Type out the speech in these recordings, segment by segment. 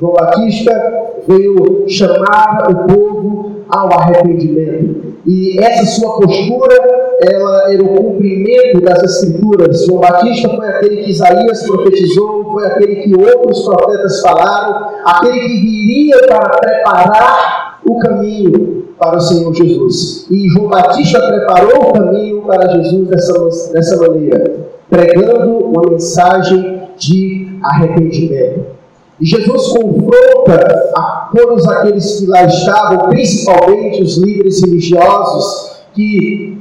João Batista veio chamar o povo ao arrependimento. E essa sua postura, ela era o cumprimento das Escrituras. João Batista foi aquele que Isaías profetizou, foi aquele que outros profetas falaram, aquele que viria para preparar o caminho para o Senhor Jesus. E João Batista preparou o caminho para Jesus dessa, dessa maneira, pregando uma mensagem de arrependimento. E Jesus confronta a todos aqueles que lá estavam, principalmente os líderes religiosos, que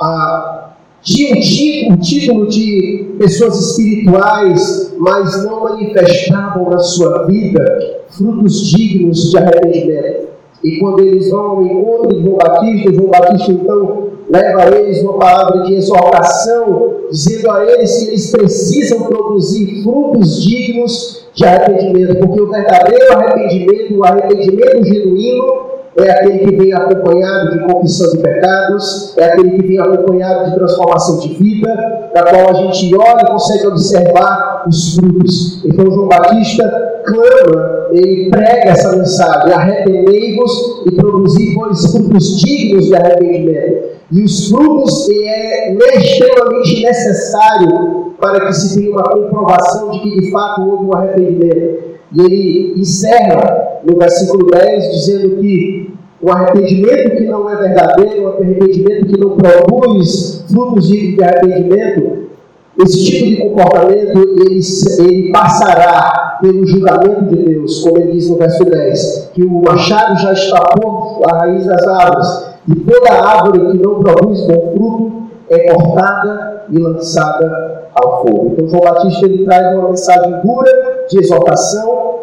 ah, tinham o título de pessoas espirituais, mas não manifestavam na sua vida frutos dignos de arrependimento. E quando eles vão ao encontro de João Batista, João Batista então leva eles uma palavra de exortação, dizendo a eles que eles precisam produzir frutos dignos de arrependimento, porque o verdadeiro arrependimento, o arrependimento genuíno, é aquele que vem acompanhado de confissão de pecados, é aquele que vem acompanhado de transformação de vida, da qual a gente olha e consegue observar os frutos. Então, João Batista clama, ele prega essa mensagem: arrependei-vos e produzi pois frutos dignos de arrependimento. E os frutos é extremamente necessário para que se tenha uma comprovação de que de fato houve um arrependimento. E ele encerra no versículo 10 dizendo que o arrependimento que não é verdadeiro, o arrependimento que não produz frutos de arrependimento, esse tipo de comportamento ele, ele passará pelo julgamento de Deus, como ele diz no verso 10, que o machado já está posto à raiz das árvores, e toda árvore que não produz bom fruto é cortada e lançada ao fogo. Então João Batista ele traz uma mensagem dura de exaltação,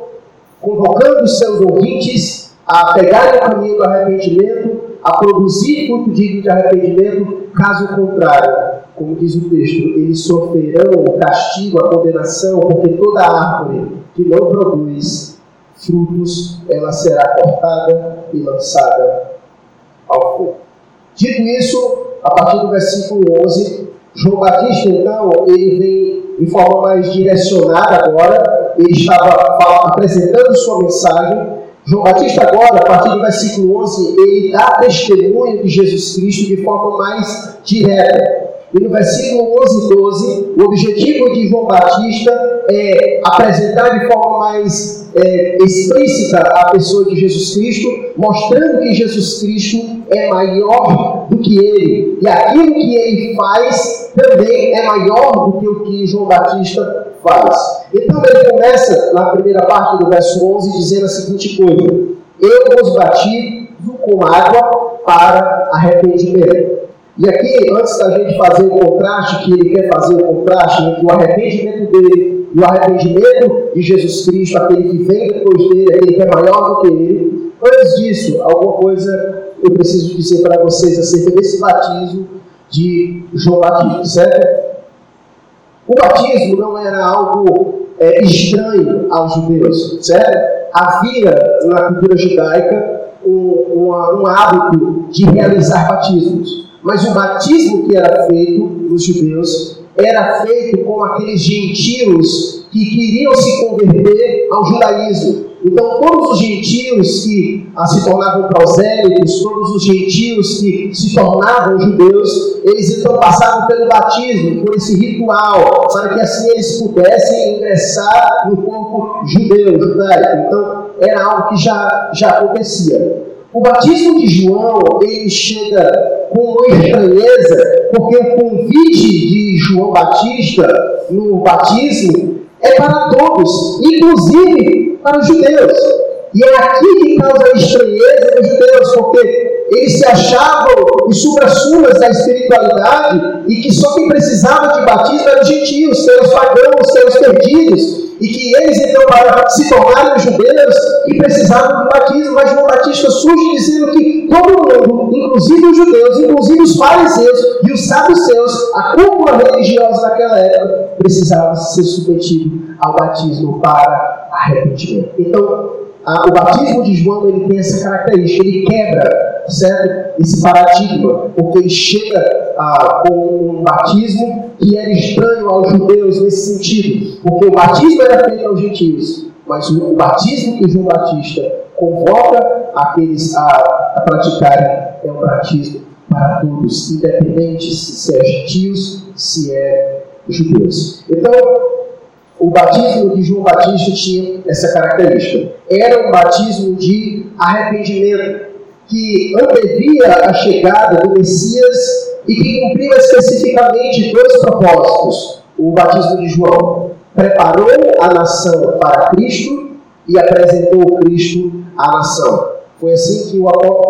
convocando os seus ouvintes a pegarem o caminho do arrependimento, a produzir fruto digno de arrependimento, caso contrário, como diz o texto, eles sofrerão o castigo, a condenação, porque toda árvore que não produz frutos, ela será cortada e lançada ao fogo. Dito isso, a partir do versículo 11, João Batista, então, ele vem de forma mais direcionada agora, ele estava apresentando sua mensagem. João Batista, agora, a partir do versículo 11, ele dá testemunho de Jesus Cristo de forma mais direta. E no versículo 11 e 12, o objetivo de João Batista é apresentar de forma mais é, explícita a pessoa de Jesus Cristo, mostrando que Jesus Cristo é maior do que ele. E aquilo que ele faz também é maior do que o que João Batista faz. Então ele começa na primeira parte do verso 11 dizendo a seguinte coisa: Eu vos batizo com água para arrependimento. E aqui, antes da gente fazer o contraste, que ele quer fazer o contraste entre o arrependimento dele e o arrependimento de Jesus Cristo, aquele que vem depois dele, aquele que é maior do que ele, antes disso, alguma coisa eu preciso dizer para vocês acerca desse batismo de João Batista, certo? O batismo não era algo é, estranho aos judeus, certo? Havia na cultura judaica um, um hábito de realizar batismos. Mas o batismo que era feito nos judeus era feito com aqueles gentios que queriam se converter ao judaísmo. Então, todos os gentios que ah, se tornavam prosélitos, todos os gentios que se tornavam judeus, eles então passavam pelo batismo, por esse ritual, para que assim eles pudessem ingressar no corpo judeu, judaico. Então, era algo que já, já acontecia. O batismo de João, ele chega com estranheza, porque o convite de João Batista no batismo é para todos, inclusive para os judeus. E é aqui que causa a estranheza dos judeus, porque eles se achavam os supra-sumas da espiritualidade e que só quem precisava de batismo eram os gentios, os pagãos, os perdidos e que eles então para se tornarem judeus e precisavam do batismo, mas João Batista surge dizendo que todo mundo, inclusive os judeus, inclusive os fariseus e os saduceus, a cúpula religiosa daquela época, precisava ser submetido ao batismo para arrependimento. Então, o batismo de João ele tem essa característica, ele quebra certo? esse paradigma, porque ele chega ah, com um batismo que era estranho aos judeus nesse sentido, porque o batismo era feito aos gentios, mas o batismo que João Batista convoca aqueles a, a praticarem é um batismo para todos, independente se é gentios, se é judeus. Então, o batismo de João Batista tinha essa característica. Era um batismo de arrependimento, que antevia a chegada do Messias e que cumpriu especificamente dois propósitos. O batismo de João preparou a nação para Cristo e apresentou Cristo à nação. Foi assim que, o,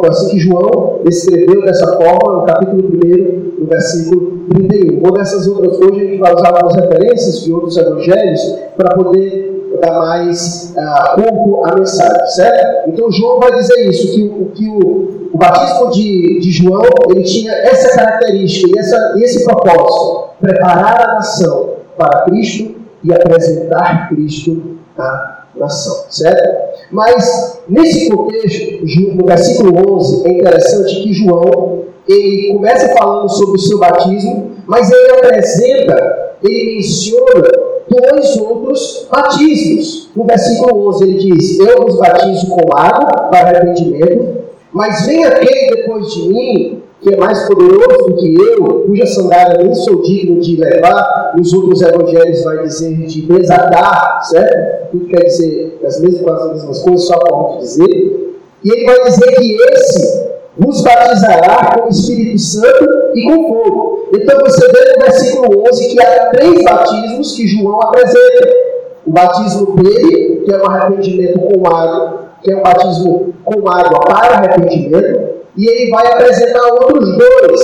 assim que João descreveu dessa forma no capítulo 1, no versículo 31. Ou dessas outras, hoje a gente vai usar algumas referências de outros evangelhos para poder dar mais uh, corpo à mensagem, certo? Então João vai dizer isso, que, o, que o, o batismo de, de João ele tinha essa característica e essa, esse propósito, preparar a nação para Cristo e apresentar Cristo à nação, certo? Mas, nesse contexto, no versículo 11, é interessante que João, ele começa falando sobre o seu batismo, mas ele apresenta, ele menciona dois outros batismos. No versículo 11 ele diz, eu vos batizo com água para arrependimento, mas vem aquele depois de mim, que é mais poderoso do que eu, cuja sandália nem sou digno de levar, nos outros evangelhos vai dizer de desatar, certo? Tudo quer dizer as mesmas, as mesmas coisas, só para dizer. E ele vai dizer que esse vos batizará com o Espírito Santo e com fogo. Então você vê no versículo 11 que há três batismos que João apresenta. O batismo dele, que é um arrependimento com água, que é um batismo com água para arrependimento e ele vai apresentar outros dois,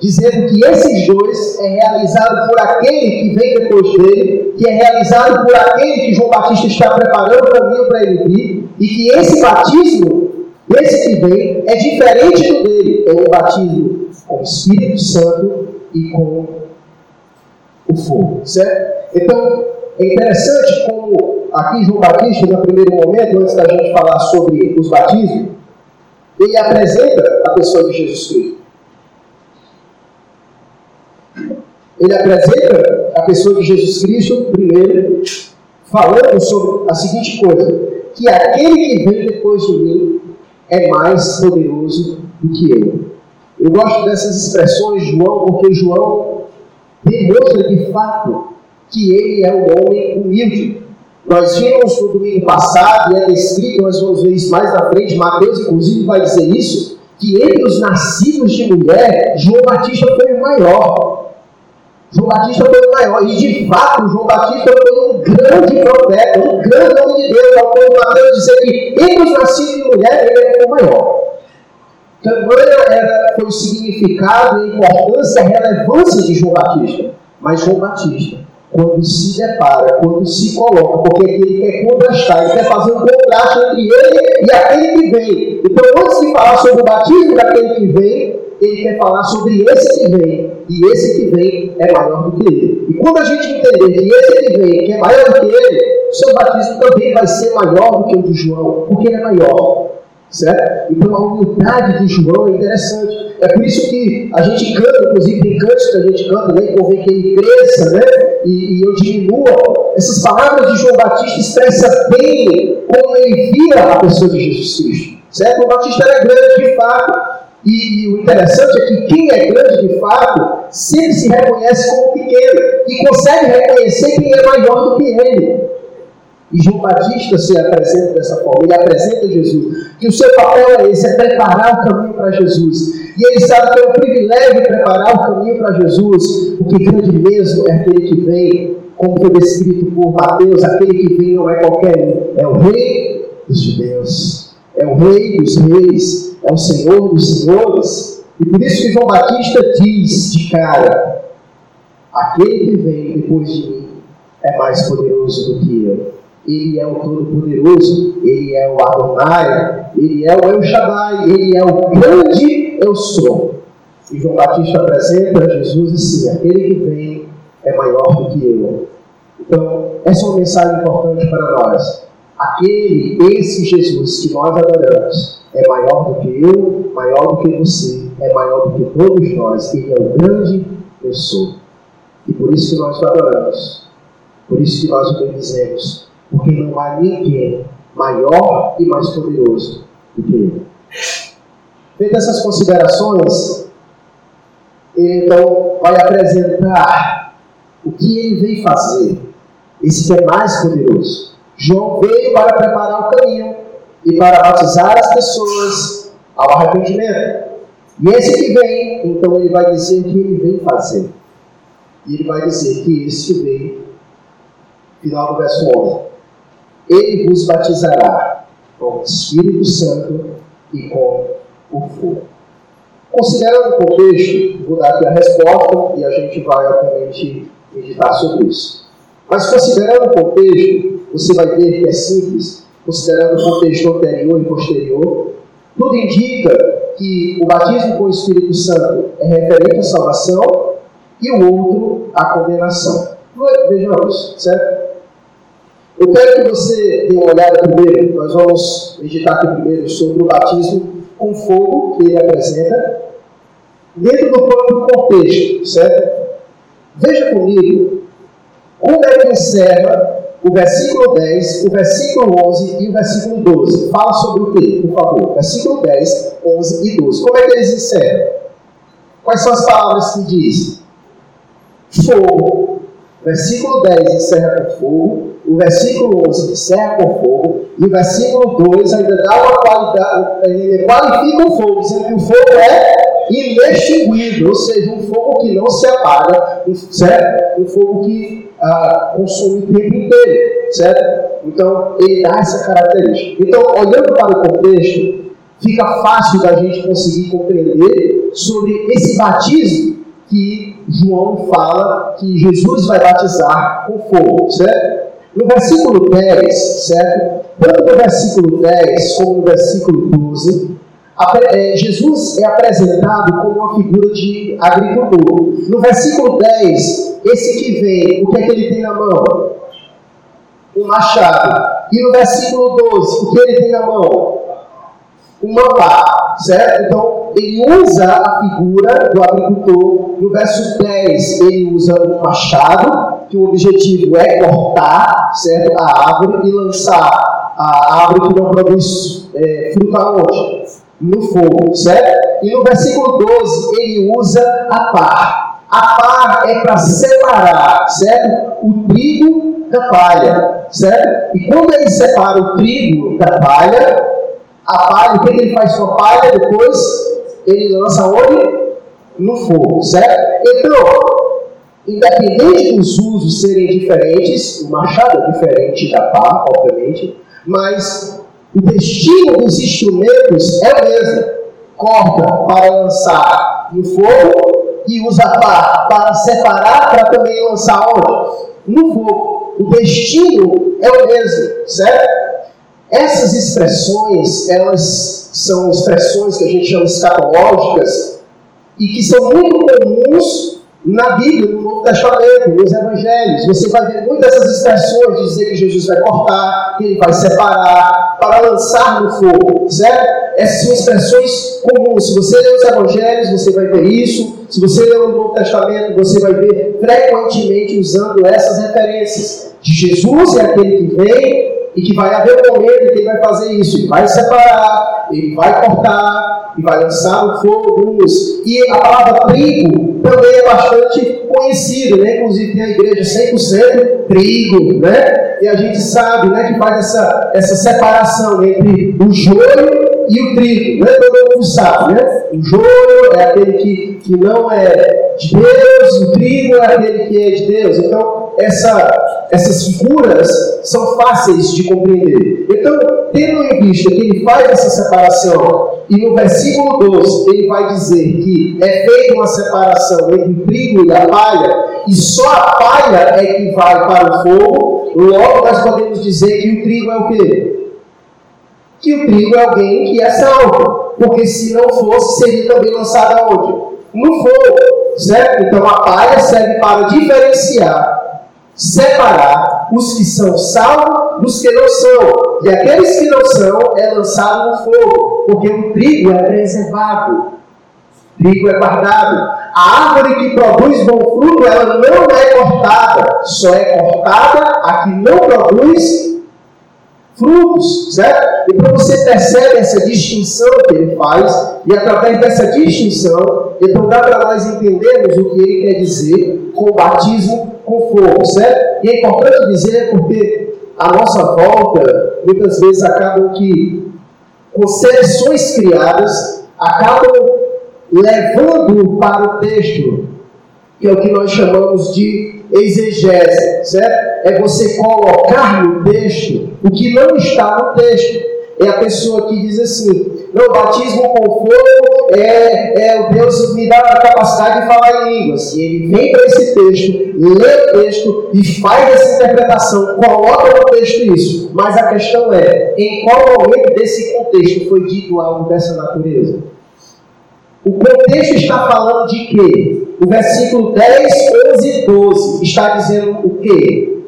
dizendo que esses dois é realizado por aquele que vem depois dele, que é realizado por aquele que João Batista está preparando o caminho para ele vir, e que esse batismo, esse que vem, é diferente do dele, é um batismo com o Espírito Santo e com o fogo, certo? Então, é interessante como aqui João Batista, no primeiro momento, antes da gente falar sobre os batismos, ele apresenta a pessoa de Jesus Cristo. Ele apresenta a pessoa de Jesus Cristo, primeiro, falando sobre a seguinte coisa: que aquele que vem depois de mim é mais poderoso do que eu. Eu gosto dessas expressões João, porque João demonstra de fato que ele é um homem humilde. Nós vimos no domingo passado, e é descrito, nós vamos ver isso mais na frente, Mateus inclusive vai dizer isso, que entre os nascidos de mulher, João Batista foi o maior. João Batista foi o maior, e de fato, João Batista foi um grande profeta, um grande homem de Deus, ao ponto de Mateus dizer que entre os nascidos de mulher, ele foi o maior. Tamanha era, foi o significado, a importância, a relevância de João Batista. Mas João Batista quando se depara, quando se coloca, porque ele quer contrastar, ele quer fazer um contraste entre ele e aquele que vem. Então, antes de falar sobre o batismo daquele que vem, ele quer falar sobre esse que vem, e esse que vem é maior do que ele. E quando a gente entender que esse que vem que é maior do que ele, o seu batismo também vai ser maior do que o de João, porque ele é maior. Certo? Então a humildade de João é interessante. É por isso que a gente canta, inclusive tem cantos que a gente canta, né? Convém que ele cresça, né? E, e, eu diminua. Essas palavras de João Batista expressam bem como ele via a pessoa de Jesus Cristo. Certo? O Batista era grande de fato. E, e, o interessante é que quem é grande de fato sempre se reconhece como pequeno e consegue reconhecer quem é maior do que ele. E João Batista se apresenta dessa forma, ele apresenta Jesus, que o seu papel é esse, é preparar o caminho para Jesus. E ele sabe que é um privilégio preparar o caminho para Jesus, porque grande mesmo é aquele que vem, como foi descrito por Mateus, aquele que vem não é qualquer um, é o rei dos judeus, é o rei dos reis, é o Senhor dos senhores. E por isso que João Batista diz de cara, aquele que vem depois de mim é mais poderoso do que eu. Ele é o Todo-Poderoso, Ele é o Adonai, Ele é o El Shaddai, Ele é o grande Eu Sou. E João Batista apresenta Jesus assim: aquele que vem é maior do que eu. Então, essa é uma mensagem importante para nós. Aquele, esse Jesus que nós adoramos, é maior do que eu, maior do que você, é maior do que todos nós. Ele é o grande Eu Sou. E por isso que nós o adoramos. Por isso que nós o bendizemos porque não há ninguém maior e mais poderoso do que ele. Feitas essas considerações, ele então vai apresentar o que ele veio fazer, esse que é mais poderoso. João veio para preparar o caminho e para batizar as pessoas ao arrependimento. E esse que vem, então ele vai dizer o que ele vem fazer. E ele vai dizer que esse que vem, final do verso 11, ele vos batizará com o Espírito Santo e com o fogo. Considerando o contexto, vou dar aqui a resposta e a gente vai, obviamente, meditar sobre isso. Mas considerando o contexto, você vai ver que é simples, considerando o contexto anterior e posterior, tudo indica que o batismo com o Espírito Santo é referente à salvação e o outro à condenação. Vejamos, certo? Eu quero que você dê uma olhada primeiro, nós vamos meditar aqui primeiro sobre o batismo com fogo que ele apresenta, dentro do próprio contexto, certo? Veja comigo como é que encerra o versículo 10, o versículo 11 e o versículo 12. Fala sobre o que, por favor? Versículo 10, 11 e 12. Como é que eles encerram? Quais são as palavras que diz? Fogo. Versículo 10 encerra com fogo, o versículo 11 encerra com fogo, e o versículo 2 ainda dá uma qualidade, ele qualifica o fogo, dizendo que o fogo é inextinguível, ou seja, um fogo que não se apaga, certo? Um fogo que ah, consome o tempo inteiro, certo? Então, ele dá essa característica. Então, olhando para o contexto, fica fácil da gente conseguir compreender sobre esse batismo que João fala que Jesus vai batizar com fogo, certo? No versículo 10, certo? Tanto no versículo 10 como no versículo 12, é, Jesus é apresentado como uma figura de agricultor. No versículo 10, esse que vem, o que é que ele tem na mão? Um machado. E no versículo 12, o que ele tem na mão? Uma pá, certo? Então, ele usa a figura do agricultor. No verso 10, ele usa um machado, que o objetivo é cortar, certo? A árvore e lançar a árvore que não produz é, fruto aonde? no fogo, certo? E no versículo 12 ele usa a par. A par é para separar, certo? O trigo da palha, certo? E quando ele separa o trigo da palha, a palha, o que ele faz com a palha depois? Ele lança onde? No fogo, certo? Então, independente dos usos serem diferentes, o machado é diferente da pá, obviamente, mas o destino dos instrumentos é o mesmo. Corta para lançar no fogo e usa pá para separar para também lançar onde? No fogo. O destino é o mesmo, certo? Essas expressões, elas são expressões que a gente chama escatológicas e que são muito comuns na Bíblia, Novo Testamento, nos Evangelhos. Você vai ver muitas dessas expressões de dizer que Jesus vai cortar, que ele vai separar, para lançar no fogo, certo? Essas são expressões comuns. Se você ler os Evangelhos, você vai ver isso. Se você ler o Novo Testamento, você vai ver frequentemente usando essas referências. De Jesus é aquele que vem e que vai haver um momento em que ele vai fazer isso. Ele vai separar, ele vai cortar e vai lançar no fogo luz. E a palavra trigo também é bastante conhecida, né? Inclusive tem a igreja 100% trigo, né? E a gente sabe, né, que faz essa, essa separação entre o joio e o trigo, né? Todo mundo sabe, né? O joio é aquele que, que não é de Deus, o trigo é aquele que é de Deus. Então, essa, essas figuras são fáceis de compreender. Então, tendo em vista que ele faz essa separação, e no versículo 12 ele vai dizer que é feita uma separação entre o trigo e a palha, e só a palha é que vai para o fogo, logo nós podemos dizer que o trigo é o quê? Que o trigo é alguém que é salvo, porque se não fosse, seria também lançado aonde? No fogo, certo? Então a palha serve para diferenciar separar os que são salvos dos que não são. E aqueles que não são é lançado no fogo, porque o trigo é preservado, trigo é guardado. A árvore que produz bom fruto, ela não é cortada, só é cortada a que não produz frutos, certo? Então você percebe essa distinção que ele faz, e através dessa distinção, então dá para nós entendermos o que ele quer dizer com o batismo com fogo, certo? E é importante dizer porque a nossa volta, muitas vezes, acabam que concepções criadas acabam levando para o texto, que é o que nós chamamos de exegese, certo? É você colocar no texto o que não está no texto. É a pessoa que diz assim: não, batismo com fogo é, é o Deus me dá a capacidade de falar em línguas. E ele vem para esse texto, lê o texto e faz essa interpretação, coloca no texto isso. Mas a questão é: em qual momento desse contexto foi dito algo dessa natureza? O contexto está falando de quê? O versículo 10, 11 e 12 está dizendo o quê?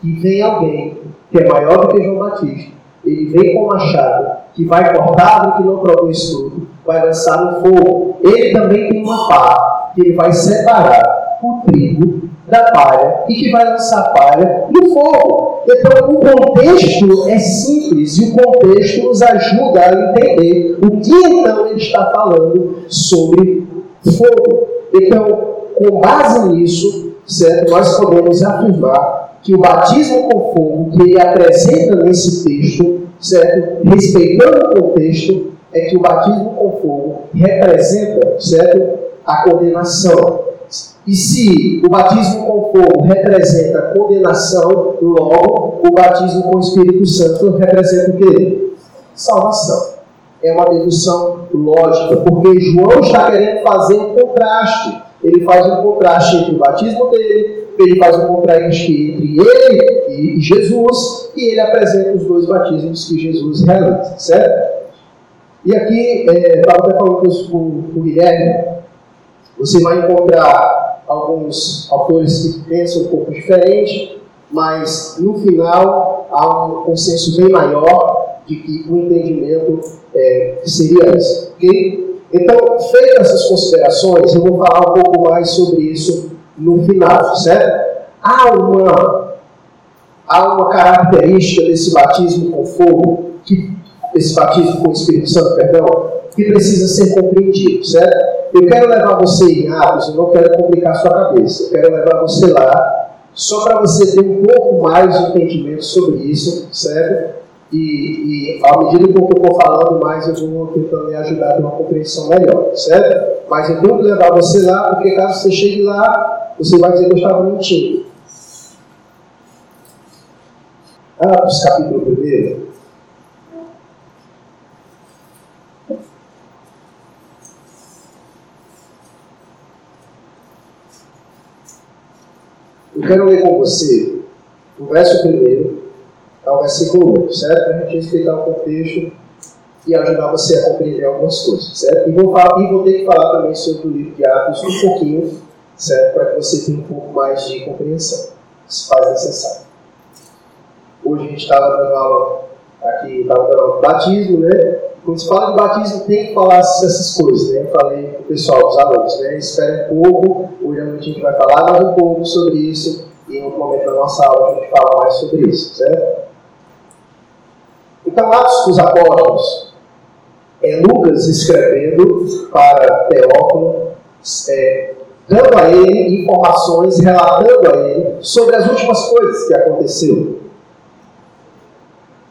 Que vem alguém que é maior do que João Batista. Ele vem com machado, que vai cortar o que não produz tudo, vai lançar no fogo. Ele também tem uma pá, que ele vai separar o trigo da palha e que vai lançar palha no fogo. Então, o contexto é simples e o contexto nos ajuda a entender o que então ele está falando sobre fogo. Então, com base nisso, certo, nós podemos afirmar que o batismo com fogo que ele apresenta nesse texto, certo, respeitando o contexto, é que o batismo com fogo representa, certo, a condenação. E se o batismo com fogo representa condenação, logo o batismo com o Espírito Santo representa o quê? Salvação. É uma dedução lógica, porque João está querendo fazer um contraste. Ele faz um contraste entre o batismo dele, ele faz um contraste entre ele e Jesus, e ele apresenta os dois batismos que Jesus realiza, certo? E aqui, é, estava até falando com o Guilherme, você vai encontrar alguns autores que pensam um pouco diferente, mas no final há um consenso bem maior de que o entendimento é, seria esse. Okay? Então, feitas essas considerações, eu vou falar um pouco mais sobre isso no final, certo? Há uma, há uma característica desse batismo com fogo, que, esse batismo com o Espírito Santo, perdão, que precisa ser compreendido, certo? Eu quero levar você em Atos, eu não quero complicar sua cabeça, eu quero levar você lá, só para você ter um pouco mais de entendimento sobre isso, certo? E, e à medida que eu for falando mais, eu vou tentando me ajudar a ter uma compreensão melhor, certo? Mas eu tenho que levar você lá, porque caso você chegue lá, você vai dizer que eu estava mentindo. Atos capítulo 1. Eu quero ler com você o verso primeiro ao versículo 8, certo? Para a gente explicar o contexto e ajudar você a compreender algumas coisas, certo? E vou, falar, e vou ter que falar também sobre o livro de Atos um pouquinho, certo? Para que você tenha um pouco mais de compreensão, se faz necessário. Hoje a gente estava dando aula aqui, estava dando aula de batismo, né? Quando se fala de batismo, tem que falar essas coisas, né? Eu falei para o pessoal, os alunos, né? Espera um pouco, hoje a gente vai falar mais um pouco sobre isso, e em outro momento da nossa aula a gente fala mais sobre isso, certo? Então, Atos dos Apóstolos é Lucas escrevendo para Teófilo, é, dando a ele informações, relatando a ele sobre as últimas coisas que aconteceram.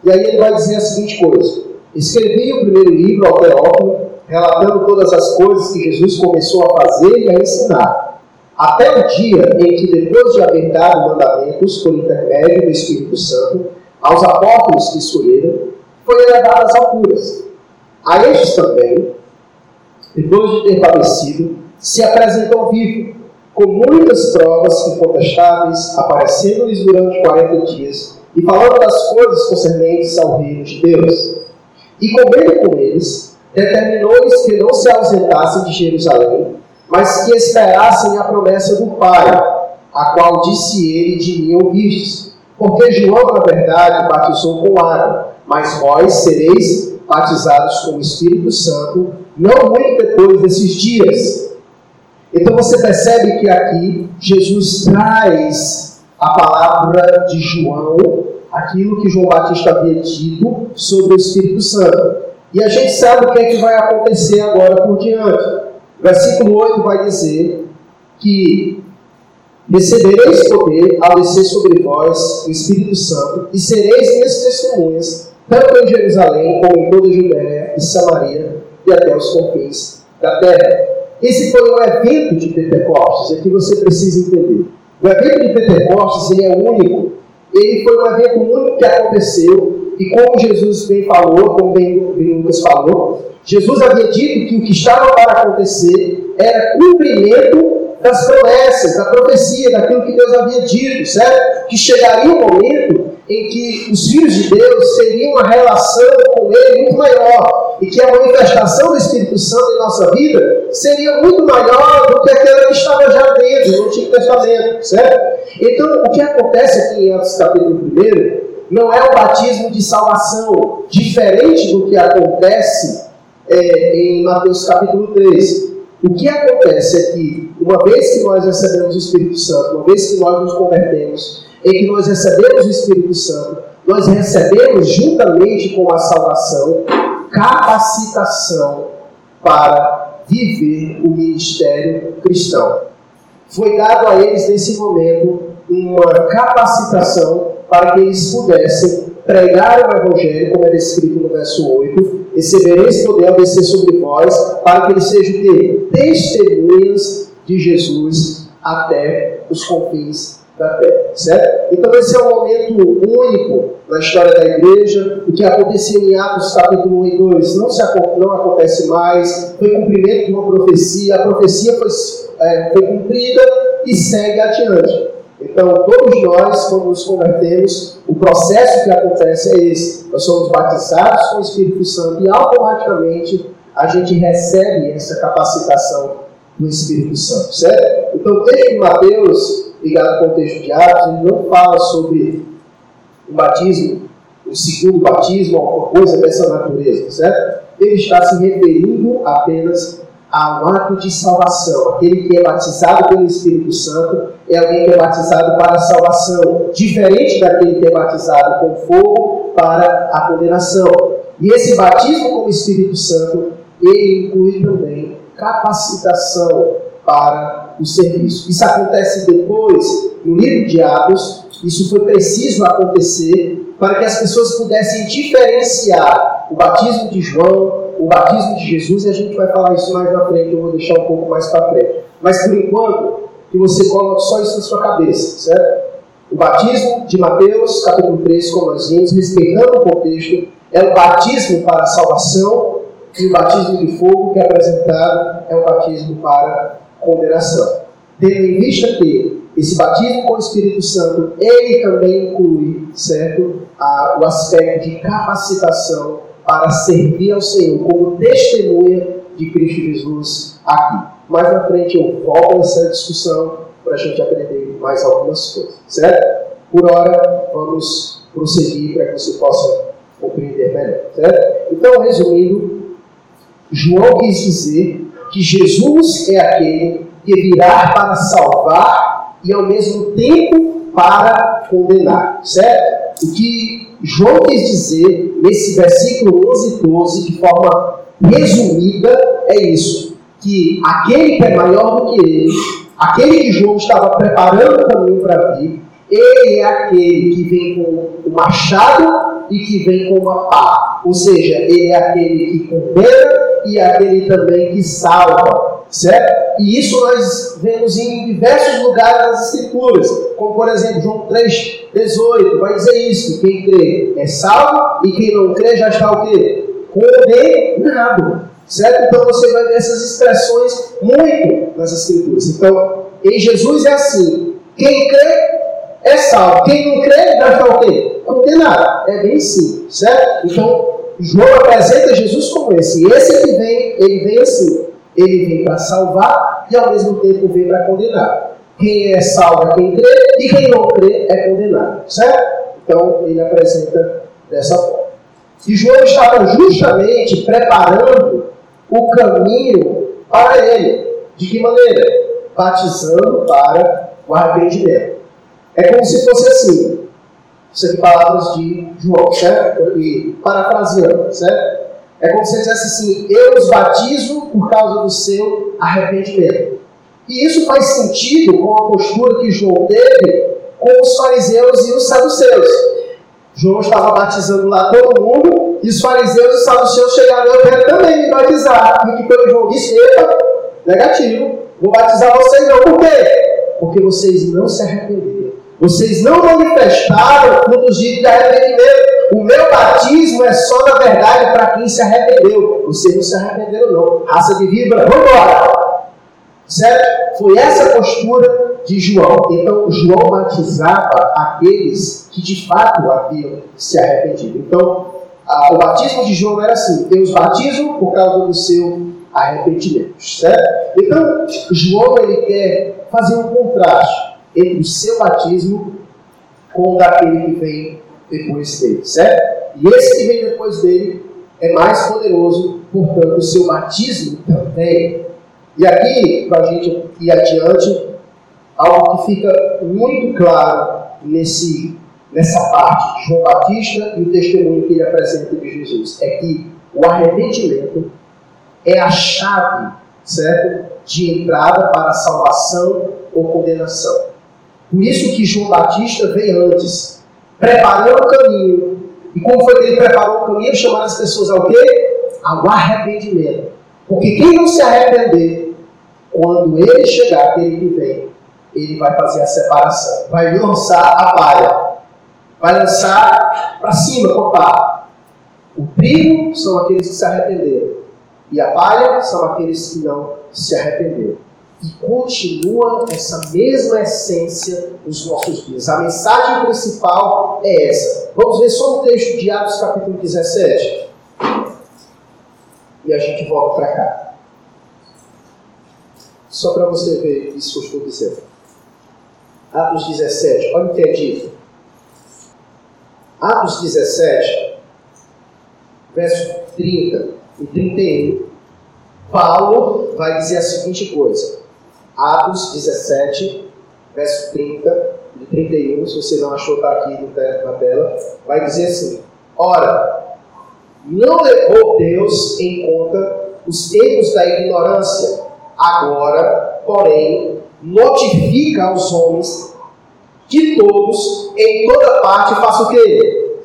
E aí ele vai dizer a seguinte coisa: Escrevi o primeiro livro ao Teófilo, relatando todas as coisas que Jesus começou a fazer e a ensinar, até o dia em que, depois de haver dado mandamentos por intermédio do Espírito Santo aos apóstolos que escolheram, foi elevado às alturas. A estes também, depois de ter padecido, se apresentou vivo, com muitas provas incontestáveis, aparecendo-lhes durante 40 dias e falando das coisas concernentes ao reino de Deus. E comendo com eles, determinou-lhes que não se ausentassem de Jerusalém, mas que esperassem a promessa do Pai, a qual disse ele de mim ouvistes. Porque João, na verdade, batizou com água, mas vós sereis batizados com o Espírito Santo, não muito depois desses dias. Então você percebe que aqui Jesus traz a palavra de João, aquilo que João Batista havia dito sobre o Espírito Santo. E a gente sabe o que é que vai acontecer agora por diante. Versículo 8 vai dizer que recebereis poder ao descer sobre vós o Espírito Santo e sereis minhas testemunhas, tanto em Jerusalém como em toda a Judéia e Samaria e até os confins da terra. Esse foi o evento de Pentecostes, é que você precisa entender. O evento de Pentecostes ele é único. Ele foi um evento único que aconteceu e como Jesus bem falou, como bem, bem Lucas falou, Jesus havia dito que o que estava para acontecer era cumprimento das promessas, da profecia, daquilo que Deus havia dito, certo? Que chegaria um momento em que os filhos de Deus teriam uma relação com Ele muito maior e que a manifestação do Espírito Santo em nossa vida seria muito maior do que aquela que estava já dentro no Antigo Testamento, certo? Então, o que acontece aqui em Atos capítulo 1 não é o batismo de salvação, diferente do que acontece é, em Mateus capítulo 3. O que acontece é que, uma vez que nós recebemos o Espírito Santo, uma vez que nós nos convertemos, em que nós recebemos o Espírito Santo, nós recebemos juntamente com a salvação capacitação para viver o ministério cristão. Foi dado a eles nesse momento uma capacitação para que eles pudessem pregar o Evangelho, como é descrito no verso 8, recebereis poder ao descer sobre vós, para que eles sejam testemunhas de Jesus até os confins da terra, certo? Então esse é um momento único na história da igreja, o que aconteceu em Atos capítulo 1 e 2 não, se, não acontece mais, foi cumprimento de uma profecia, a profecia foi, é, foi cumprida e segue adiante. Então, todos nós, quando nos convertemos, o processo que acontece é esse. Nós somos batizados com o Espírito Santo e automaticamente a gente recebe essa capacitação do Espírito Santo, certo? Então, o texto de Mateus ligado ao contexto de Atos, ele não fala sobre o batismo, o segundo batismo, alguma coisa dessa natureza, certo? Ele está se referindo apenas ao ato de salvação. Aquele que é batizado pelo Espírito Santo é alguém que é batizado para a salvação, diferente daquele que é batizado com fogo para a condenação. E esse batismo com o Espírito Santo, ele inclui também capacitação para o serviço. Isso acontece depois, no livro de Atos, isso foi preciso acontecer para que as pessoas pudessem diferenciar o batismo de João, o batismo de Jesus, e a gente vai falar isso mais na frente, eu vou deixar um pouco mais para frente. Mas por enquanto, que você coloque só isso na sua cabeça, certo? O batismo de Mateus, capítulo 3, como nós vimos, respeitando o contexto, é o batismo para a salvação, e o batismo de fogo que é apresentado é o batismo para condenação. Tendo em vista que esse batismo com o Espírito Santo, ele também inclui, certo, a, o aspecto de capacitação para servir ao Senhor como testemunha de Cristo Jesus aqui. Mais na frente eu volto a essa discussão para a gente aprender mais algumas coisas, certo? Por hora, vamos prosseguir para que você possa compreender melhor, certo? Então, resumindo, João quis dizer que Jesus é aquele que virá para salvar e ao mesmo tempo para condenar, certo? O que João quis dizer nesse versículo 11 e 12, de forma resumida, é isso: que aquele que é maior do que ele, aquele que João estava preparando o caminho para vir, ele é aquele que vem com o machado e que vem com uma pá. Ou seja, ele é aquele que condena e é aquele também que salva, certo? E isso nós vemos em diversos lugares das Escrituras, como por exemplo João 3, 18, vai dizer isso, que quem crê é salvo e quem não crê já está o quê? Condenado, certo? Então você vai ver essas expressões muito nas Escrituras. Então, em Jesus é assim, quem crê é salvo, quem não crê já está o quê? Condenado, é bem simples, certo? Então, João apresenta Jesus como esse. Esse que vem, ele vem assim. Ele vem para salvar e ao mesmo tempo vem para condenar. Quem é salvo é quem crê e quem não crê é condenado. Certo? Então ele apresenta dessa forma. E João estava justamente preparando o caminho para ele. De que maneira? Batizando para o arrependimento. É como se fosse assim: Isso aqui palavras de João, certo? E parafraseando, certo? É como se ele dissesse assim: Eu os batizo por causa do seu arrependimento. E isso faz sentido com a postura que João teve com os fariseus e os saduceus. João estava batizando lá todo mundo, e os fariseus e os saduceus chegaram, eu quero também me batizar. E o que João disse? Epa, negativo, vou batizar vocês não. Por quê? Porque vocês não se arrependeram. Vocês não manifestaram frutos de arrependimento. O meu batismo é só, na verdade, para quem se arrependeu. Vocês não se arrependeram, não. Raça de vibra, vamos embora. Certo? Foi essa postura de João. Então, João batizava aqueles que de fato haviam se arrependido. Então, a, o batismo de João era assim: Deus batiza por causa do seu arrependimento. Certo? Então, João ele quer fazer um contraste entre o seu batismo com o daquele que vem depois dele, certo? E esse que vem depois dele é mais poderoso, portanto, o seu batismo também. E aqui, para a gente ir adiante, algo que fica muito claro nesse, nessa parte de João Batista e o testemunho que ele apresenta de Jesus é que o arrependimento é a chave, certo? De entrada para salvação ou condenação. Por isso que João Batista veio antes, preparando o caminho. E como foi que ele preparou o caminho? Chamar as pessoas ao quê? Ao arrependimento. Porque quem não se arrepender, quando ele chegar, aquele que vem, ele vai fazer a separação. Vai lançar a palha. Vai lançar para cima, papá. O trigo são aqueles que se arrependeram. E a palha são aqueles que não se arrependeram. E continua essa mesma essência nos nossos dias. A mensagem principal é essa. Vamos ver só o texto de Atos capítulo 17. E a gente volta para cá. Só para você ver isso que eu estou dizendo. Atos 17, olha o que é dito. Atos 17, verso 30 e 31, Paulo vai dizer a seguinte coisa. Atos 17, verso 30 e 31, se você não achou, está aqui na tela, vai dizer assim: Ora, não levou Deus em conta os tempos da ignorância, agora, porém, notifica aos homens que todos, em toda parte, façam o quê?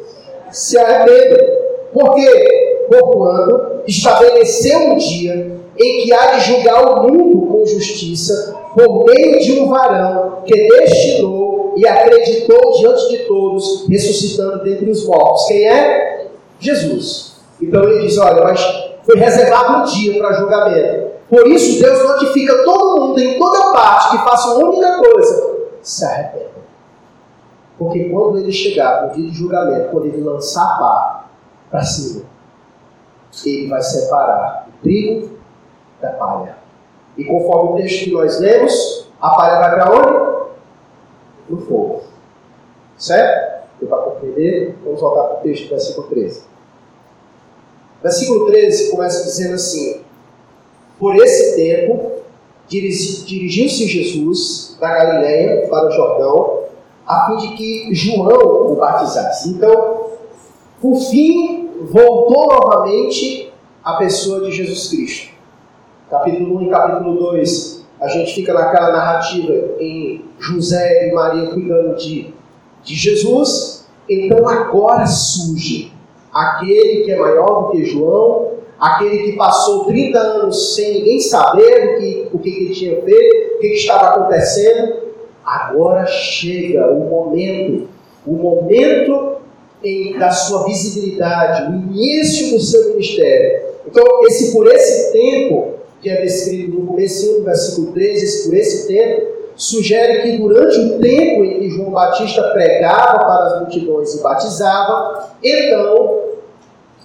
Se arrependam. Por quê? Porquanto estabeleceu um dia em que há de julgar o mundo com justiça por meio de um varão que destinou e acreditou diante de todos, ressuscitando dentre os mortos. Quem é? Jesus. Então ele diz: olha, mas foi reservado um dia para julgamento. Por isso Deus notifica todo mundo em toda parte que faça uma única coisa: se arrependa. Porque quando ele chegar no dia de julgamento, quando ele lançar a pá para cima, ele vai separar o trigo da palha. E conforme o texto que nós lemos, a palha vai para onde? No fogo. Certo? Deu para compreender? Vamos voltar para o texto do versículo 13. Versículo 13 começa dizendo assim: Por esse tempo, dirigiu-se Jesus da Galiléia para o Jordão, a fim de que João o batizasse. Então, por fim, voltou novamente a pessoa de Jesus Cristo. Capítulo 1 e capítulo 2, a gente fica naquela narrativa em José e Maria cuidando de, de Jesus. Então agora surge aquele que é maior do que João, aquele que passou 30 anos sem ninguém saber o que, o que ele tinha feito, o que, que estava acontecendo. Agora chega o momento, o momento em, da sua visibilidade, o início do seu ministério. Então, esse por esse tempo, que é descrito no começo do versículo 13, esse por esse tempo, sugere que durante o tempo em que João Batista pregava para as multidões e batizava, então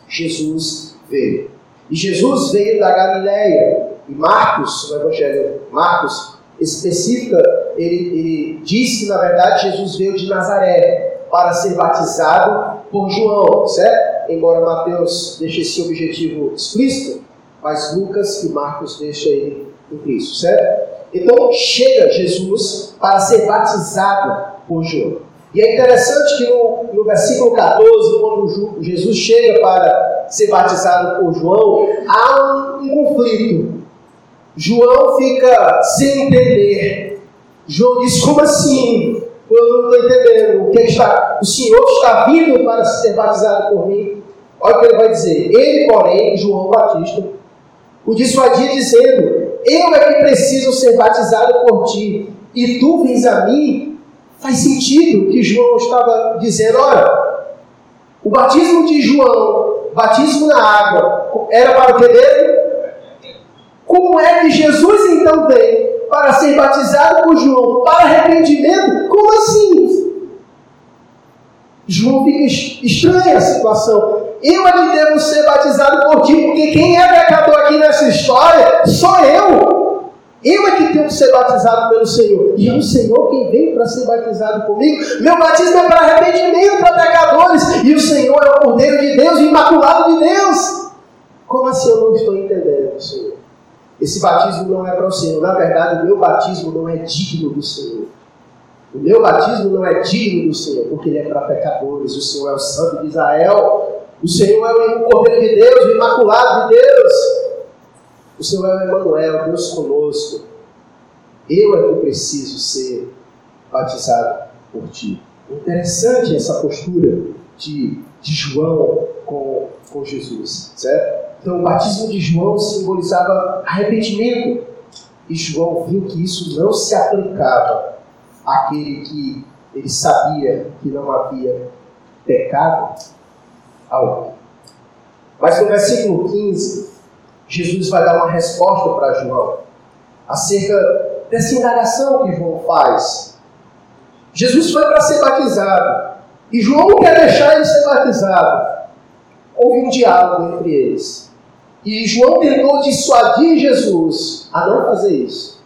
Jesus veio. E Jesus veio da Galiléia. E Marcos, o Evangelho Marcos, especifica, ele, ele diz que na verdade Jesus veio de Nazaré para ser batizado por João, certo? Embora Mateus deixe esse objetivo explícito, mas Lucas e Marcos deixam ele implícito, certo? Então chega Jesus para ser batizado por João. E é interessante que no, no versículo 14, quando Jesus chega para ser batizado por João, há um, conflito. João fica sem entender. João diz: Como assim? Eu não estou entendendo. O, que está, o Senhor está vindo para ser batizado por mim. Olha o que ele vai dizer. Ele, porém, João Batista, o dissuadia dizendo: Eu é que preciso ser batizado por ti, e tu vens a mim. Faz sentido que João estava dizendo: Olha, o batismo de João, batismo na água, era para o dele? Como é que Jesus então vem para ser batizado por João para arrependimento? Como assim? João fica estranha a situação. Eu é que devo ser batizado por ti, porque quem é pecador aqui nessa história sou eu. Eu é que tenho que ser batizado pelo Senhor. E é o Senhor quem vem para ser batizado comigo. Meu batismo é para arrependimento para pecadores. E o Senhor é o Cordeiro de Deus, o Imaculado de Deus. Como assim eu não estou entendendo, Senhor? Esse batismo não é para o Senhor. Na verdade, o meu batismo não é digno do Senhor. O meu batismo não é digno do Senhor, porque ele é para pecadores. O Senhor é o Santo de Israel. O Senhor é o Cordeiro de Deus, o Imaculado de Deus. O Senhor é o Emmanuel, Deus conosco. Eu é que preciso ser batizado por ti. Interessante essa postura de, de João com, com Jesus, certo? Então, o batismo de João simbolizava arrependimento. E João viu que isso não se aplicava àquele que ele sabia que não havia pecado algum. Mas no versículo 15, Jesus vai dar uma resposta para João acerca dessa indagação que João faz. Jesus foi para ser batizado e João quer deixar ele ser batizado. Houve um diálogo entre eles. E João tentou dissuadir Jesus a não fazer isso.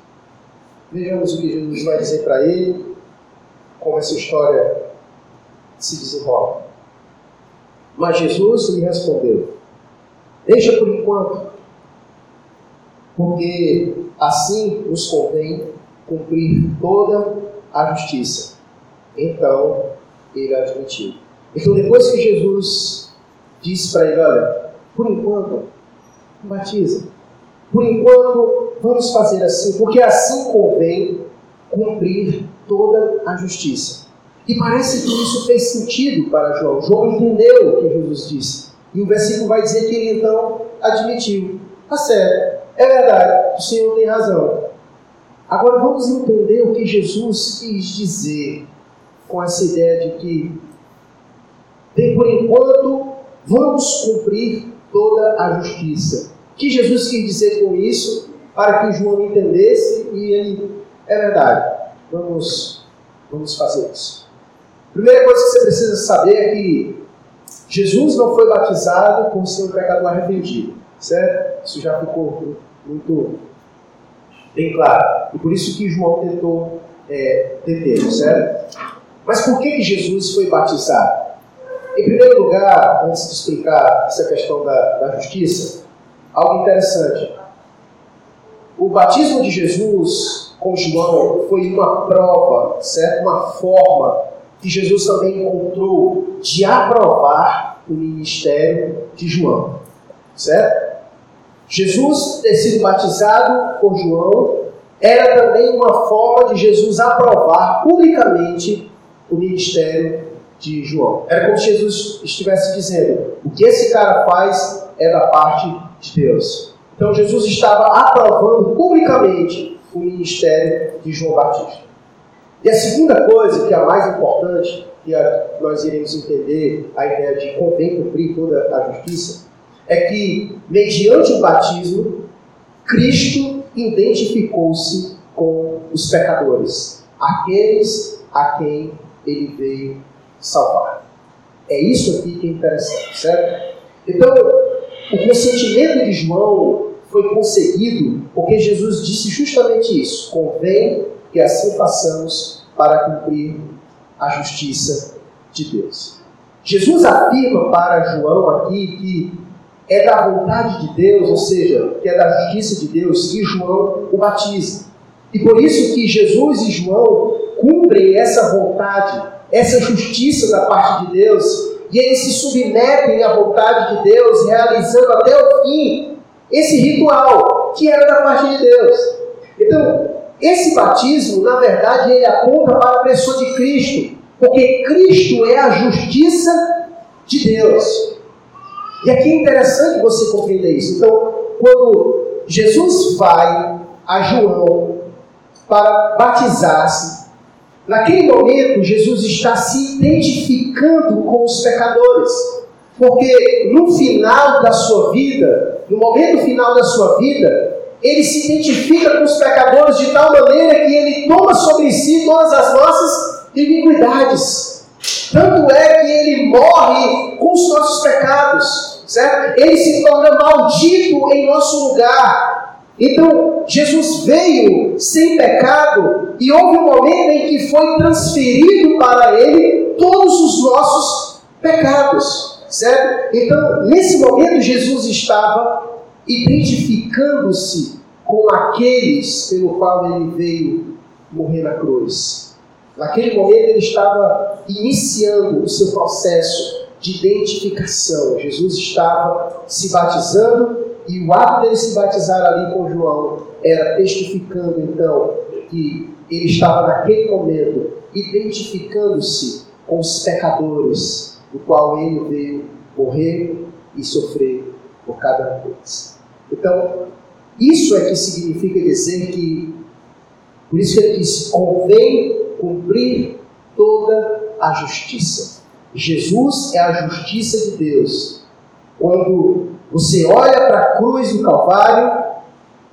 Vejamos o que Jesus vai dizer para ele, como essa história se desenrola. Mas Jesus lhe respondeu: Deixa por enquanto, porque assim nos convém cumprir toda a justiça. Então ele admitiu. Então, depois que Jesus disse para ele: Olha, por enquanto, batiza. Por enquanto, vamos fazer assim, porque assim convém cumprir toda a justiça. E parece que isso fez sentido para João. João entendeu o que Jesus disse. E o versículo vai dizer que ele então admitiu: Tá certo, é verdade, o Senhor tem razão. Agora vamos entender o que Jesus quis dizer com essa ideia de que, de por enquanto, vamos cumprir toda a justiça. O que Jesus quis dizer com isso para que João entendesse e ele é verdade. Vamos, vamos fazer isso. Primeira coisa que você precisa saber é que Jesus não foi batizado por ser um pecador arrependido, certo? Isso já ficou muito bem claro. E por isso que João tentou é, entender, certo? Mas por que Jesus foi batizado? Em primeiro lugar, antes de explicar essa questão da, da justiça, algo interessante. O batismo de Jesus com João foi uma prova, certo? Uma forma que Jesus também encontrou de aprovar o ministério de João, certo? Jesus ter sido batizado por João era também uma forma de Jesus aprovar publicamente o ministério de João. Era como se Jesus estivesse dizendo: o que esse cara faz é da parte de Deus. Então Jesus estava aprovando publicamente o ministério de João Batista. E a segunda coisa, que é a mais importante, que nós iremos entender a ideia de convém cumprir toda a justiça, é que, mediante o batismo, Cristo identificou-se com os pecadores, aqueles a quem ele veio salvar. É isso aqui que é interessante, certo? Então, o consentimento de João foi conseguido porque Jesus disse justamente isso: convém que assim façamos para cumprir a justiça de Deus. Jesus afirma para João aqui que é da vontade de Deus, ou seja, que é da justiça de Deus, que João o batiza. E por isso que Jesus e João cumprem essa vontade, essa justiça da parte de Deus e eles se submetem à vontade de Deus, realizando até o fim esse ritual que era da parte de Deus. Então, esse batismo, na verdade, ele aponta para a pessoa de Cristo, porque Cristo é a justiça de Deus. E aqui é interessante você compreender isso. Então, quando Jesus vai a João para batizar-se, naquele momento Jesus está se identificando com os pecadores. Porque no final da sua vida, no momento final da sua vida, ele se identifica com os pecadores de tal maneira que ele toma sobre si todas as nossas iniquidades. Tanto é que ele morre com os nossos pecados, certo? Ele se torna maldito em nosso lugar. Então, Jesus veio sem pecado e houve um momento em que foi transferido para ele todos os nossos pecados, certo? Então, nesse momento, Jesus estava identificando-se com aqueles pelo qual ele veio morrer na cruz. Naquele momento ele estava iniciando o seu processo de identificação. Jesus estava se batizando e o ato dele se batizar ali com João era testificando então que ele estava naquele momento identificando-se com os pecadores, do qual ele veio morrer e sofrer por cada um deles. Então, isso é que significa dizer que, por isso que ele diz, convém cumprir toda a justiça. Jesus é a justiça de Deus. Quando você olha para a cruz do Calvário,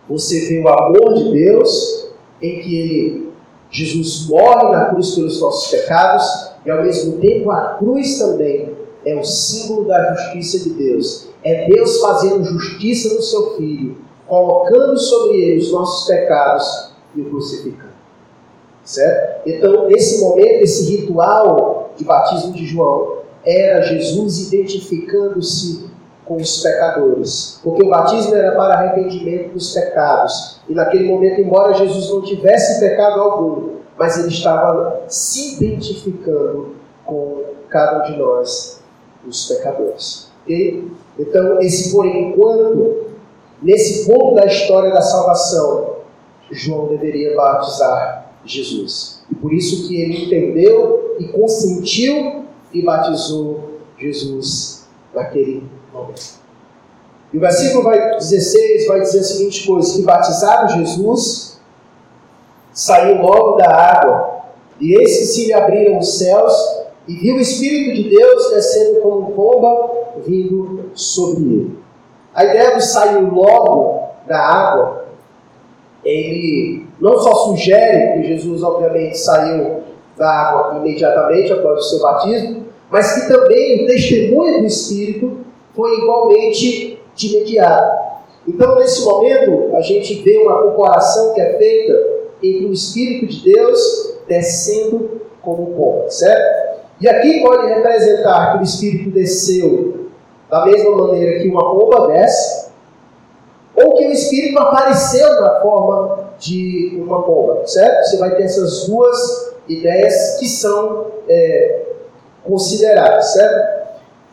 você vê o amor de Deus, em que ele, Jesus morre na cruz pelos nossos pecados, e ao mesmo tempo a cruz também é o símbolo da justiça de Deus. É Deus fazendo justiça no seu Filho, colocando sobre ele os nossos pecados e o crucificando. Certo? Então, nesse momento, esse ritual de batismo de João era Jesus identificando-se com os pecadores. Porque o batismo era para arrependimento dos pecados. E naquele momento, embora Jesus não tivesse pecado algum, mas ele estava se identificando com cada um de nós, os pecadores. Okay? Então, esse por enquanto, nesse ponto da história da salvação, João deveria batizar Jesus. E por isso que ele entendeu e consentiu e batizou Jesus naquele momento. E o versículo vai 16 vai dizer a seguinte coisa: que batizado Jesus saiu logo da água, e eis que se lhe abriram os céus, e viu o Espírito de Deus descendo como pomba vindo sobre ele. A ideia do saiu logo da água, ele não só sugere que Jesus, obviamente, saiu da água imediatamente após o seu batismo, mas que também o testemunho do Espírito foi igualmente de imediato. Então, nesse momento, a gente vê uma comparação que é feita entre o Espírito de Deus descendo como pombo, certo? E aqui pode representar que o Espírito desceu da mesma maneira que uma pomba desce, ou que o Espírito apareceu na forma de uma pomba, certo? Você vai ter essas duas ideias que são é, consideradas, certo?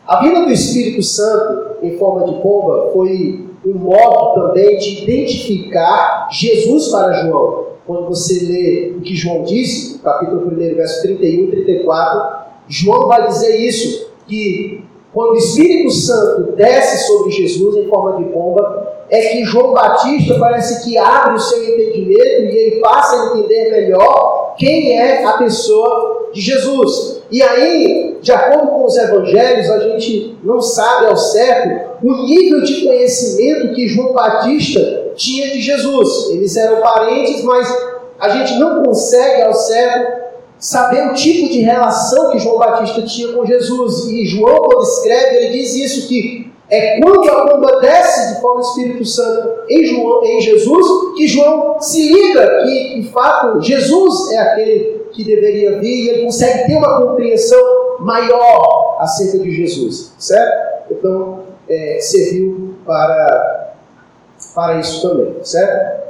A vinda do Espírito Santo em forma de pomba foi um modo também de identificar Jesus para João. Quando você lê o que João disse, capítulo 1, verso 31 e 34, João vai dizer isso, que quando o Espírito Santo desce sobre Jesus em forma de pomba, é que João Batista parece que abre o seu entendimento e ele passa a entender melhor quem é a pessoa de Jesus. E aí, de acordo com os evangelhos, a gente não sabe ao certo o nível de conhecimento que João Batista tinha de Jesus. Eles eram parentes, mas a gente não consegue ao certo saber o tipo de relação que João Batista tinha com Jesus. E João, quando escreve, ele diz isso, que é quando a bomba desce de forma Espírito Santo em, João, em Jesus, que João se liga que, de fato, Jesus é aquele que deveria vir e ele consegue ter uma compreensão maior acerca de Jesus, certo? Então, é, serviu para, para isso também, certo?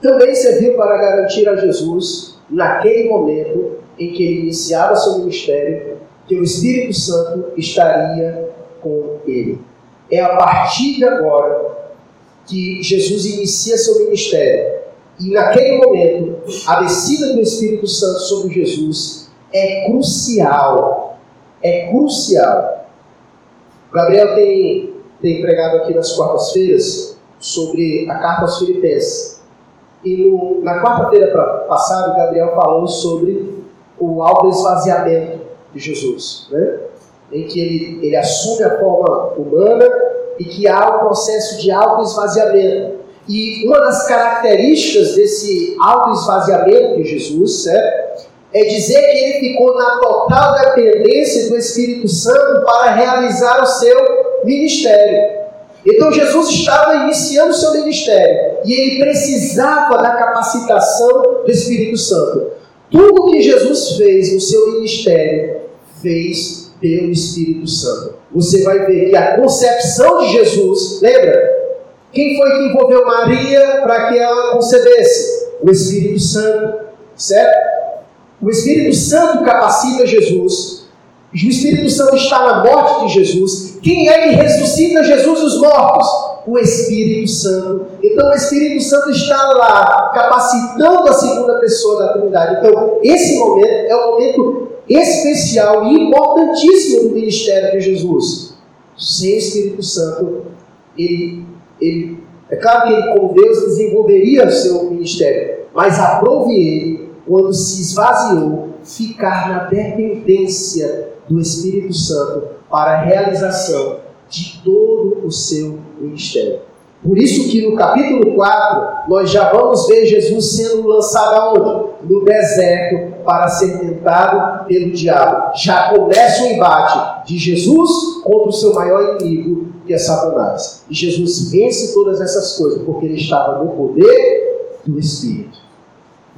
Também serviu para garantir a Jesus, naquele momento, em que ele iniciava seu ministério que o Espírito Santo estaria com ele. É a partir de agora que Jesus inicia seu ministério. E naquele momento, a descida do Espírito Santo sobre Jesus é crucial. É crucial. Gabriel tem, tem pregado aqui nas quartas-feiras sobre a carta aos Filipenses. E no, na quarta-feira passada, Gabriel falou sobre o auto-esvaziamento de Jesus, né? em que ele, ele assume a forma humana e que há um processo de auto-esvaziamento. E uma das características desse auto-esvaziamento de Jesus certo? é dizer que ele ficou na total dependência do Espírito Santo para realizar o seu ministério. Então Jesus estava iniciando o seu ministério e ele precisava da capacitação do Espírito Santo. Tudo que Jesus fez no seu ministério, fez pelo Espírito Santo. Você vai ver que a concepção de Jesus, lembra? Quem foi que envolveu Maria para que ela concebesse? O Espírito Santo, certo? O Espírito Santo capacita Jesus. O Espírito Santo está na morte de Jesus. Quem é que ressuscita Jesus dos mortos? O Espírito Santo. Então o Espírito Santo está lá, capacitando a segunda pessoa da Trindade. Então, esse momento é o momento especial e importantíssimo do ministério de Jesus. Sem o Espírito Santo, ele, ele, é claro que ele, como Deus, desenvolveria o seu ministério, mas aprove ele, quando se esvaziou, ficar na dependência do Espírito Santo para a realização de todo o seu ministério. Por isso que no capítulo 4 nós já vamos ver Jesus sendo lançado aonde? No deserto para ser tentado pelo diabo. Já começa o embate de Jesus contra o seu maior inimigo, que é Satanás. E Jesus vence todas essas coisas porque ele estava no poder do Espírito.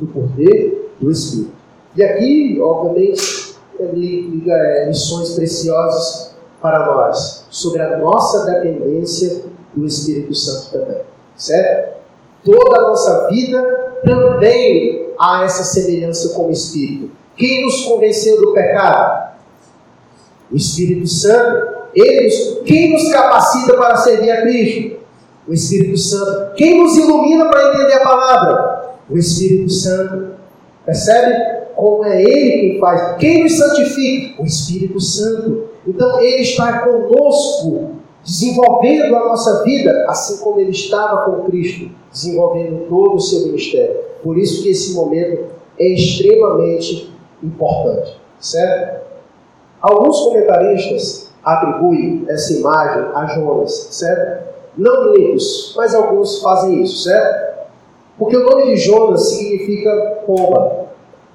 No poder do Espírito. E aqui, obviamente, liga é, lições preciosas para nós sobre a nossa dependência do Espírito Santo também. Certo? Toda a nossa vida também há essa semelhança com o Espírito. Quem nos convenceu do pecado? O Espírito Santo. Ele quem nos capacita para servir a Cristo? O Espírito Santo. Quem nos ilumina para entender a palavra? O Espírito Santo. Percebe como é Ele quem faz? Quem nos santifica? O Espírito Santo. Então Ele está conosco desenvolvendo a nossa vida assim como ele estava com Cristo, desenvolvendo todo o seu ministério. Por isso que esse momento é extremamente importante, certo? Alguns comentaristas atribuem essa imagem a Jonas, certo? Não muitos, mas alguns fazem isso, certo? Porque o nome de Jonas significa pomba.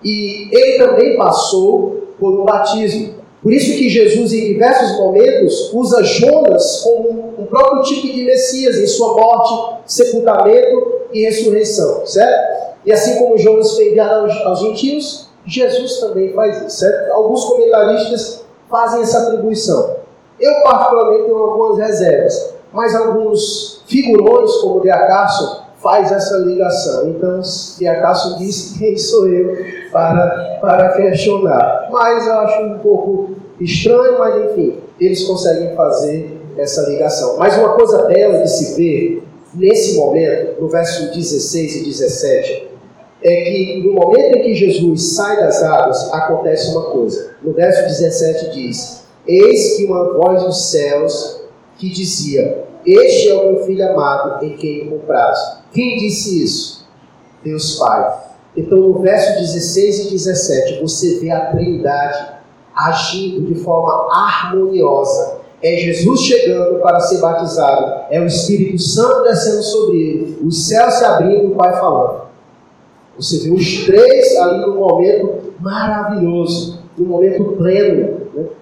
E ele também passou por um batismo. Por isso que Jesus, em diversos momentos, usa Jonas como um próprio tipo de Messias em sua morte, sepultamento e ressurreição, certo? E assim como Jonas foi enviado aos, gentios, Jesus também faz isso, certo? Alguns comentaristas fazem essa atribuição. Eu, particularmente, tenho algumas reservas, mas alguns figurões, como De Acaso, faz essa ligação. Então, se acaso diz, quem sou eu para, para questionar? Mas eu acho um pouco estranho, mas enfim, eles conseguem fazer essa ligação. Mas uma coisa bela de se ver nesse momento, no verso 16 e 17, é que no momento em que Jesus sai das águas, acontece uma coisa. No verso 17 diz: Eis que uma voz dos céus que dizia: Este é o meu filho amado, em quem me prazo quem disse isso? Deus Pai. Então, no verso 16 e 17, você vê a Trindade agindo de forma harmoniosa. É Jesus chegando para ser batizado, é o Espírito Santo descendo sobre ele, os céus se abrindo e o Pai falando. Você vê os três ali num momento maravilhoso, num momento pleno?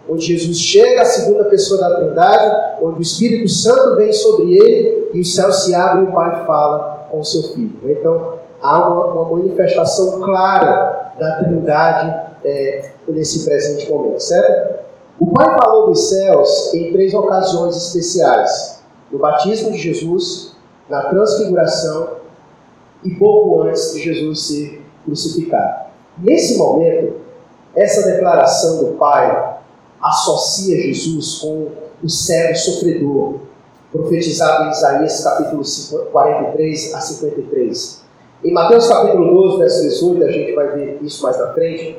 Onde Jesus chega, a segunda pessoa da Trindade, onde o Espírito Santo vem sobre ele e os céus se abrem e o Pai fala com seu filho. Então, há uma, uma manifestação clara da Trindade é, nesse presente momento, certo? O Pai falou dos céus em três ocasiões especiais: no batismo de Jesus, na transfiguração e pouco antes de Jesus ser crucificado. Nesse momento, essa declaração do Pai associa Jesus com o servo sofredor, profetizado em Isaías capítulo 43 a 53. Em Mateus capítulo 12, verso 18, a gente vai ver isso mais na frente.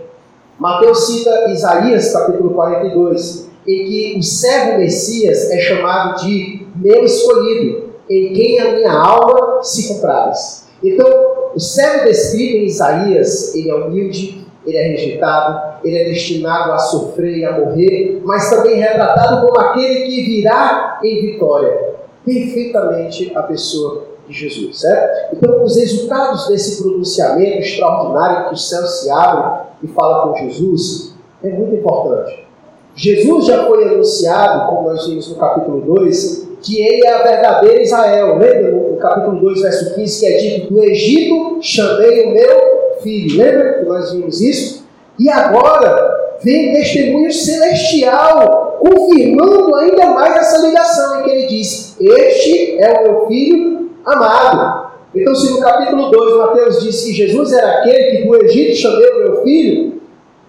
Mateus cita Isaías capítulo 42, em que o servo Messias é chamado de meu escolhido, em quem a minha alma se compraz. Então, o servo descrito em Isaías, ele é humilde, ele é rejeitado, ele é destinado a sofrer e a morrer, mas também retratado como aquele que virá em vitória. Perfeitamente a pessoa de Jesus, certo? Então, os resultados desse pronunciamento extraordinário que o céu se abre e fala com Jesus é muito importante. Jesus já foi anunciado, como nós vimos no capítulo 2, que ele é a verdadeira Israel. Lembra no capítulo 2, verso 15, que é dito: Do Egito chamei o meu filho. Lembra que nós vimos isso? E agora vem testemunho celestial, confirmando ainda mais essa ligação em que ele diz: Este é o meu filho amado. Então, se no capítulo 2 Mateus diz que Jesus era aquele que do Egito chamei o meu filho,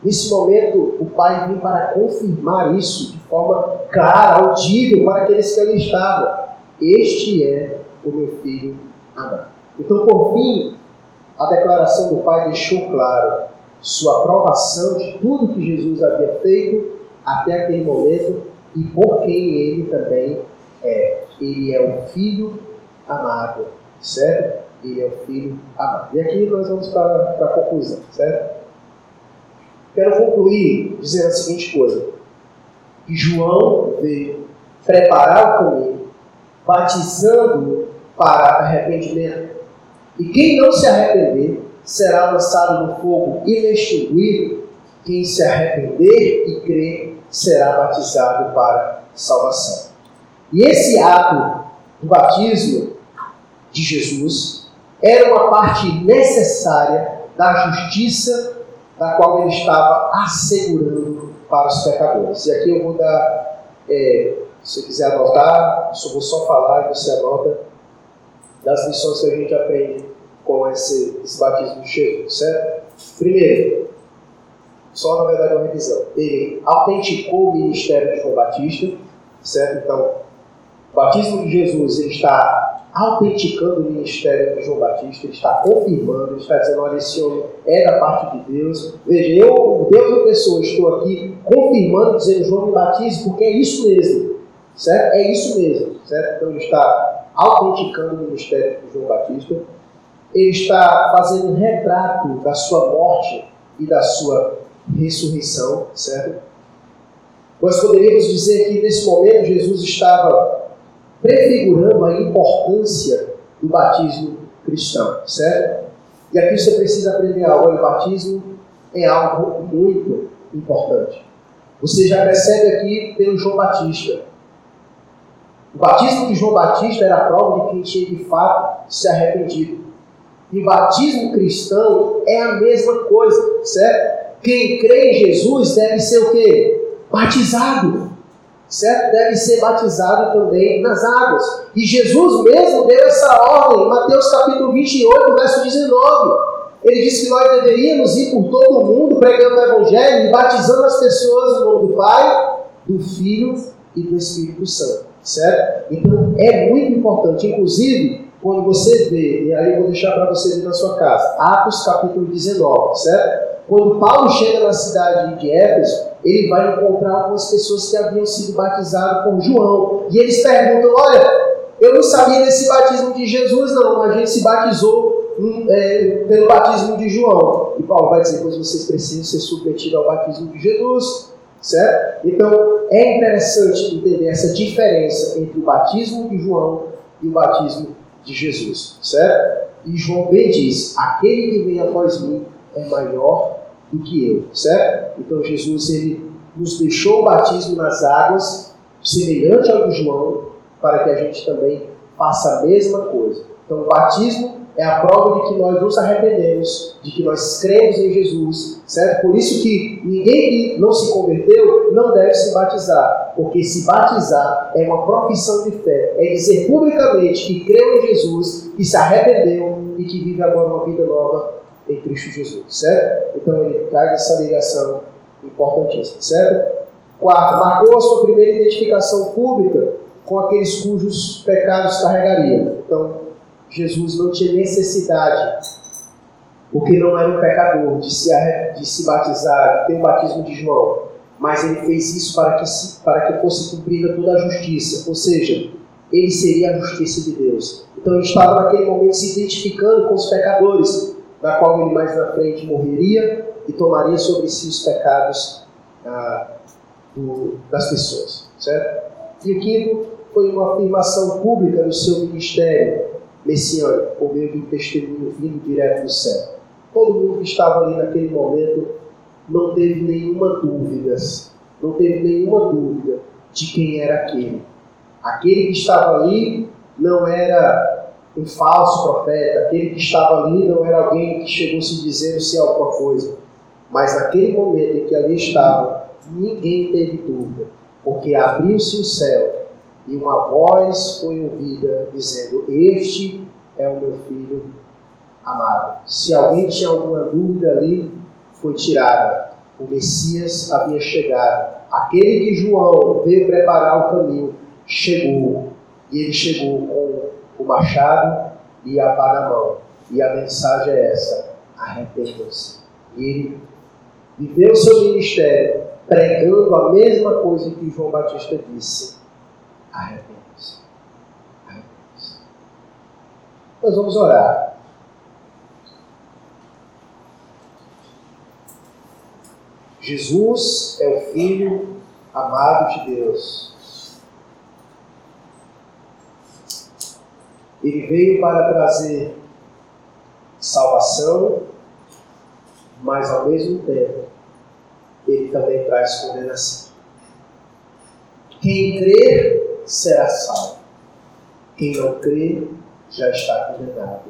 nesse momento o Pai vem para confirmar isso de forma clara, audível para aqueles que ali estavam. Este é o meu filho amado. Então, por fim, a declaração do Pai deixou claro sua aprovação de tudo que Jesus havia feito até aquele momento e por quem ele também é. Ele é o Filho amado, certo? Ele é o Filho amado. E aqui nós vamos para, para a conclusão, certo? Quero concluir dizendo a seguinte coisa: que João veio preparar o caminho, batizando para arrependimento. E quem não se arrepender será lançado no fogo inextinguível. Quem se arrepender e crer será batizado para salvação. E esse ato do batismo de Jesus era uma parte necessária da justiça da qual ele estava assegurando para os pecadores. E aqui eu vou dar, é, se você quiser anotar, eu vou só falar e você anota das lições que a gente aprende com esse, esse batismo Jesus, certo? Primeiro, só na verdade uma revisão. Ele autenticou o ministério de João Batista, certo? Então, o batismo de Jesus ele está autenticando o ministério de João Batista, ele está confirmando, ele está dizendo, olha, esse homem é da parte de Deus. Veja, eu, Deus em pessoa, estou aqui confirmando, dizendo, João me batize, porque é isso mesmo, certo? É isso mesmo, certo? Então ele está autenticando o ministério de João Batista, ele está fazendo um retrato da sua morte e da sua ressurreição, certo? Nós poderíamos dizer que nesse momento Jesus estava prefigurando a importância do batismo cristão, certo? E aqui você precisa aprender algo: o batismo é algo muito importante. Você já percebe aqui pelo João Batista. O batismo de João Batista era a prova de quem tinha de fato se arrependido. E batismo cristão é a mesma coisa, certo? Quem crê em Jesus deve ser o quê? Batizado certo? Deve ser batizado também nas águas. E Jesus mesmo deu essa ordem, em Mateus capítulo 28, verso 19. Ele disse que nós deveríamos ir por todo o mundo pregando o Evangelho e batizando as pessoas no nome do Pai, do Filho e do Espírito Santo, certo? Então é muito importante, inclusive, quando você vê, e aí eu vou deixar para você ver na sua casa, Atos capítulo 19, certo? Quando Paulo chega na cidade de Éfeso, ele vai encontrar algumas pessoas que haviam sido batizadas por João. E eles perguntam: Olha, eu não sabia desse batismo de Jesus, não. A gente se batizou hum, é, pelo batismo de João. E Paulo vai dizer: Pois vocês precisam ser submetidos ao batismo de Jesus. Certo? Então é interessante entender essa diferença entre o batismo de João e o batismo de Jesus. Certo? E João bem diz: Aquele que vem após mim é maior do que eu, certo? Então Jesus ele nos deixou o batismo nas águas, semelhante ao de João, para que a gente também faça a mesma coisa. Então o batismo é a prova de que nós nos arrependemos, de que nós cremos em Jesus, certo? Por isso que ninguém que não se converteu não deve se batizar, porque se batizar é uma profissão de fé, é dizer publicamente que creu em Jesus, que se arrependeu e que vive agora uma vida nova em Cristo Jesus, certo? Então ele traz essa ligação Importantíssimo, certo? Quarto, marcou a sua primeira identificação pública com aqueles cujos pecados carregaria. Então, Jesus não tinha necessidade, porque não era um pecador, de se, de se batizar, de ter o batismo de João. Mas ele fez isso para que, para que fosse cumprida toda a justiça. Ou seja, ele seria a justiça de Deus. Então ele estava naquele momento se identificando com os pecadores, na qual ele mais na frente morreria e tomaria sobre si os pecados ah, do, das pessoas. Certo? E o quinto foi uma afirmação pública do seu ministério messiânico, por meio de um testemunho vindo direto do céu. Todo mundo que estava ali naquele momento não teve nenhuma dúvida, não teve nenhuma dúvida de quem era aquele. Aquele que estava ali não era um falso profeta, aquele que estava ali não era alguém que chegou se dizendo se alguma coisa. Mas naquele momento em que ali estava, ninguém teve dúvida, porque abriu-se o céu e uma voz foi ouvida dizendo: Este é o meu filho amado. Se alguém tinha alguma dúvida ali, foi tirada. O Messias havia chegado. Aquele que João veio preparar o caminho chegou. E ele chegou com o machado e a pá na mão. E a mensagem é essa: arrependam-se. E ele viveu seu ministério pregando a mesma coisa que João Batista disse: arrependam-se. Arrependam-se. Nós vamos orar. Jesus é o Filho amado de Deus Ele veio para trazer salvação, mas ao mesmo tempo ele também traz condenação. Quem crer será salvo. Quem não crer já está condenado.